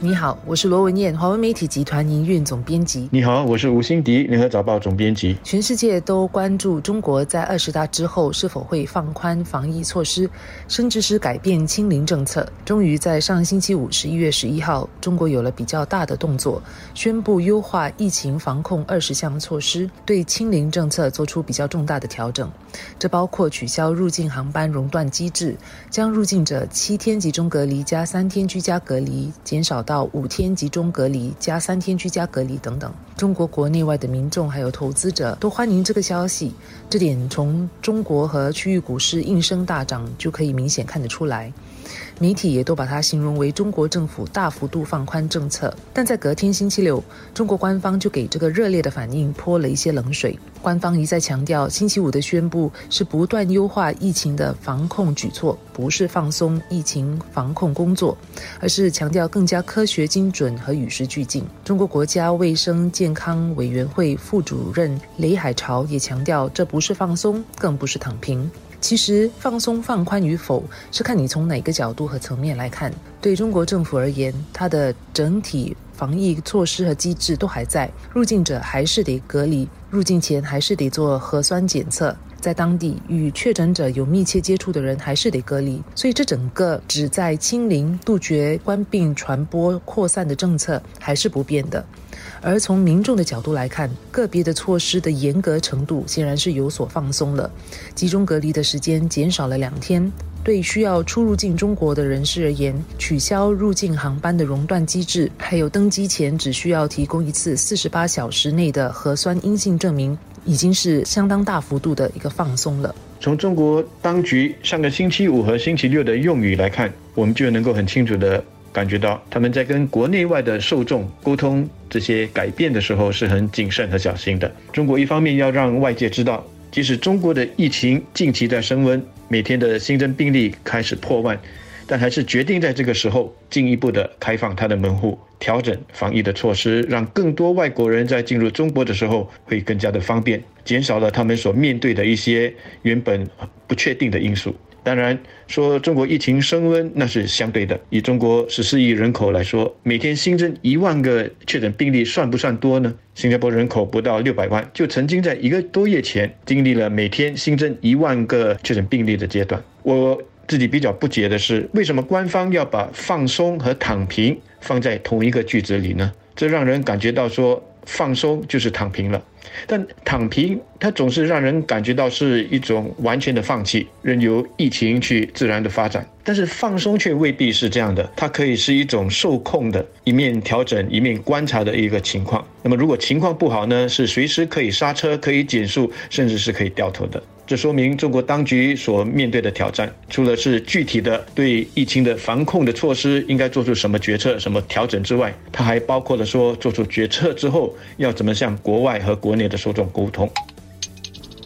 你好，我是罗文燕，华文媒体集团营运总编辑。你好，我是吴欣迪，联合早报总编辑。全世界都关注中国在二十大之后是否会放宽防疫措施，甚至是改变清零政策。终于在上星期五，十一月十一号，中国有了比较大的动作，宣布优化疫情防控二十项措施，对清零政策做出比较重大的调整。这包括取消入境航班熔断机制，将入境者七天集中隔离加三天居家隔离减少。到五天集中隔离加三天居家隔离等等，中国国内外的民众还有投资者都欢迎这个消息，这点从中国和区域股市应声大涨就可以明显看得出来。媒体也都把它形容为中国政府大幅度放宽政策，但在隔天星期六，中国官方就给这个热烈的反应泼了一些冷水。官方一再强调，星期五的宣布是不断优化疫情的防控举措，不是放松疫情防控工作，而是强调更加科学精准和与时俱进。中国国家卫生健健康委员会副主任雷海潮也强调，这不是放松，更不是躺平。其实放松放宽与否，是看你从哪个角度和层面来看。对中国政府而言，它的整体防疫措施和机制都还在，入境者还是得隔离，入境前还是得做核酸检测，在当地与确诊者有密切接触的人还是得隔离。所以，这整个旨在清零、杜绝冠病传播扩散的政策还是不变的。而从民众的角度来看，个别的措施的严格程度显然是有所放松了。集中隔离的时间减少了两天，对需要出入境中国的人士而言，取消入境航班的熔断机制，还有登机前只需要提供一次四十八小时内的核酸阴性证明，已经是相当大幅度的一个放松了。从中国当局上个星期五和星期六的用语来看，我们就能够很清楚的。感觉到他们在跟国内外的受众沟通这些改变的时候是很谨慎和小心的。中国一方面要让外界知道，即使中国的疫情近期在升温，每天的新增病例开始破万，但还是决定在这个时候进一步的开放它的门户，调整防疫的措施，让更多外国人在进入中国的时候会更加的方便，减少了他们所面对的一些原本不确定的因素。当然，说中国疫情升温那是相对的。以中国十四亿人口来说，每天新增一万个确诊病例，算不算多呢？新加坡人口不到六百万，就曾经在一个多月前经历了每天新增一万个确诊病例的阶段。我自己比较不解的是，为什么官方要把放松和躺平放在同一个句子里呢？这让人感觉到说。放松就是躺平了，但躺平它总是让人感觉到是一种完全的放弃，任由疫情去自然的发展。但是放松却未必是这样的，它可以是一种受控的，一面调整一面观察的一个情况。那么如果情况不好呢，是随时可以刹车、可以减速，甚至是可以掉头的。这说明中国当局所面对的挑战，除了是具体的对疫情的防控的措施应该做出什么决策、什么调整之外，它还包括了说做出决策之后要怎么向国外和国内的受众沟通。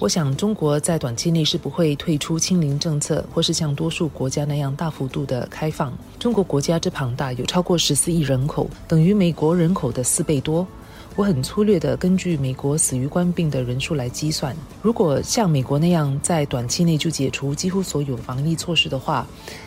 我想，中国在短期内是不会退出清零政策，或是像多数国家那样大幅度的开放。中国国家之庞大，有超过十四亿人口，等于美国人口的四倍多。我很粗略的根据美国死于冠病的人数来计算，如果像美国那样在短期内就解除几乎所有防疫措施的话，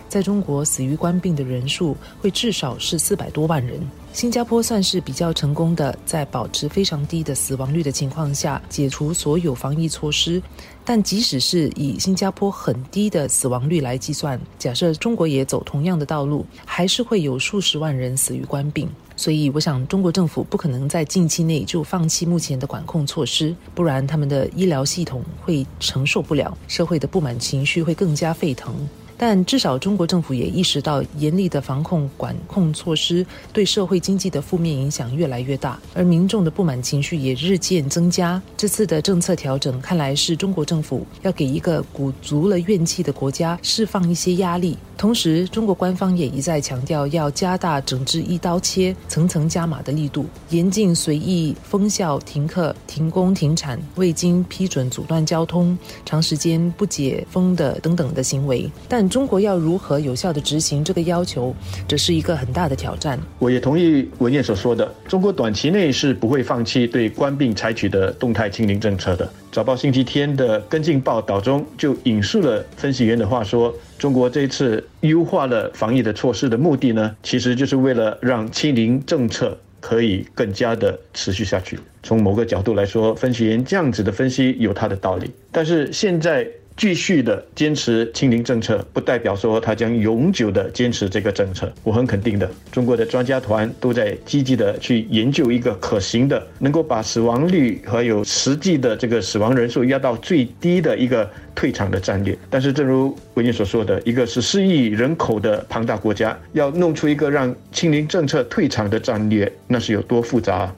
在中国死于冠病的人数会至少是四百多万人。新加坡算是比较成功的，在保持非常低的死亡率的情况下解除所有防疫措施。但即使是以新加坡很低的死亡率来计算，假设中国也走同样的道路，还是会有数十万人死于冠病。所以，我想中国政府不可能在近期内就放弃目前的管控措施，不然他们的医疗系统会承受不了，社会的不满情绪会更加沸腾。但至少中国政府也意识到，严厉的防控管控措施对社会经济的负面影响越来越大，而民众的不满情绪也日渐增加。这次的政策调整，看来是中国政府要给一个鼓足了怨气的国家释放一些压力。同时，中国官方也一再强调要加大整治一刀切、层层加码的力度，严禁随意封校、停课、停工、停产、未经批准阻断交通、长时间不解封的等等的行为。但中国要如何有效的执行这个要求，这是一个很大的挑战。我也同意文彦所说的，中国短期内是不会放弃对官病采取的动态清零政策的。早报星期天的跟进报道中就引述了分析员的话说，中国这一次优化了防疫的措施的目的呢，其实就是为了让清零政策可以更加的持续下去。从某个角度来说，分析员这样子的分析有他的道理，但是现在。继续的坚持清零政策，不代表说他将永久的坚持这个政策。我很肯定的，中国的专家团都在积极的去研究一个可行的，能够把死亡率和有实际的这个死亡人数压到最低的一个退场的战略。但是，正如文彦所说的，一个十四亿人口的庞大国家，要弄出一个让清零政策退场的战略，那是有多复杂？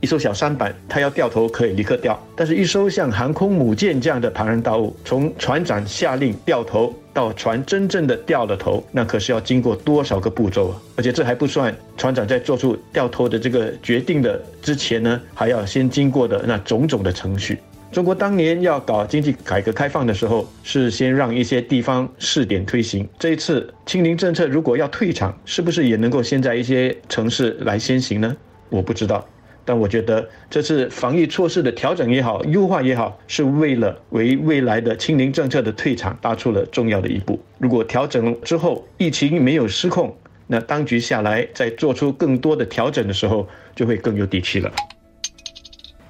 一艘小舢板，它要掉头可以立刻掉，但是一艘像航空母舰这样的庞然大物，从船长下令掉头到船真正的掉了头，那可是要经过多少个步骤啊！而且这还不算船长在做出掉头的这个决定的之前呢，还要先经过的那种种的程序。中国当年要搞经济改革开放的时候，是先让一些地方试点推行。这一次清零政策如果要退场，是不是也能够先在一些城市来先行呢？我不知道。但我觉得这次防疫措施的调整也好，优化也好，是为了为未来的清零政策的退场搭出了重要的一步。如果调整之后疫情没有失控，那当局下来再做出更多的调整的时候，就会更有底气了。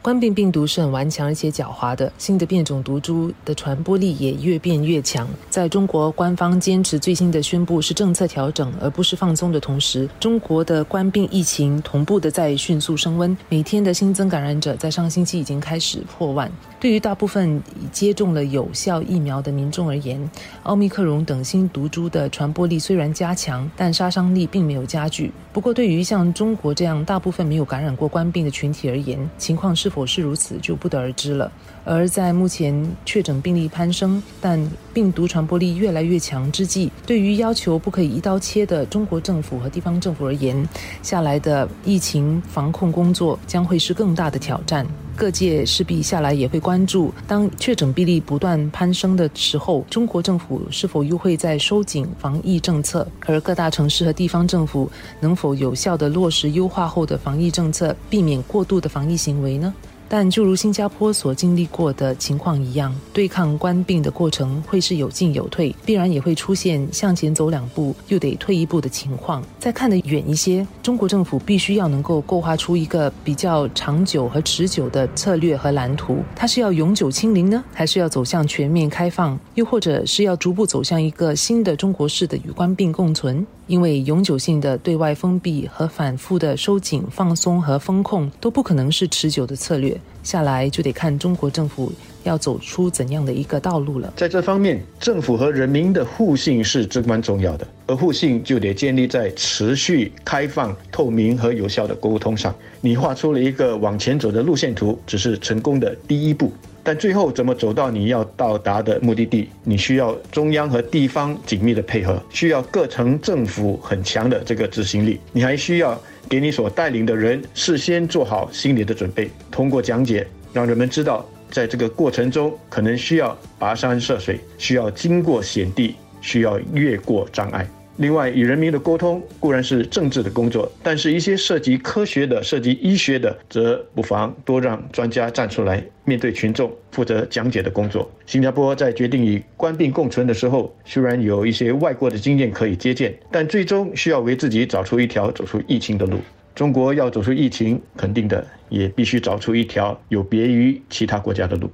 冠病病毒是很顽强而且狡猾的，新的变种毒株的传播力也越变越强。在中国官方坚持最新的宣布是政策调整而不是放松的同时，中国的冠病疫情同步的在迅速升温，每天的新增感染者在上星期已经开始破万。对于大部分已接种了有效疫苗的民众而言，奥密克戎等新毒株的传播力虽然加强，但杀伤力并没有加剧。不过，对于像中国这样大部分没有感染过冠病的群体而言，情况是否是如此就不得而知了。而在目前确诊病例攀升，但病毒传播力越来越强之际，对于要求不可以一刀切的中国政府和地方政府而言，下来的疫情防控工作将会是更大的挑战。各界势必下来也会关注，当确诊病例不断攀升的时候，中国政府是否又会在收紧防疫政策？而各大城市和地方政府能否有效地落实优化后的防疫政策，避免过度的防疫行为呢？但就如新加坡所经历过的情况一样，对抗官病的过程会是有进有退，必然也会出现向前走两步又得退一步的情况。再看得远一些，中国政府必须要能够构画出一个比较长久和持久的策略和蓝图。它是要永久清零呢，还是要走向全面开放，又或者是要逐步走向一个新的中国式的与官病共存？因为永久性的对外封闭和反复的收紧、放松和风控都不可能是持久的策略，下来就得看中国政府要走出怎样的一个道路了。在这方面，政府和人民的互信是至关重要的，而互信就得建立在持续开放、透明和有效的沟通上。你画出了一个往前走的路线图，只是成功的第一步。但最后怎么走到你要到达的目的地？你需要中央和地方紧密的配合，需要各层政府很强的这个执行力。你还需要给你所带领的人事先做好心理的准备，通过讲解让人们知道，在这个过程中可能需要跋山涉水，需要经过险地，需要越过障碍。另外，与人民的沟通固然是政治的工作，但是一些涉及科学的、涉及医学的，则不妨多让专家站出来，面对群众负责讲解的工作。新加坡在决定与官病共存的时候，虽然有一些外国的经验可以借鉴，但最终需要为自己找出一条走出疫情的路。中国要走出疫情，肯定的也必须找出一条有别于其他国家的路。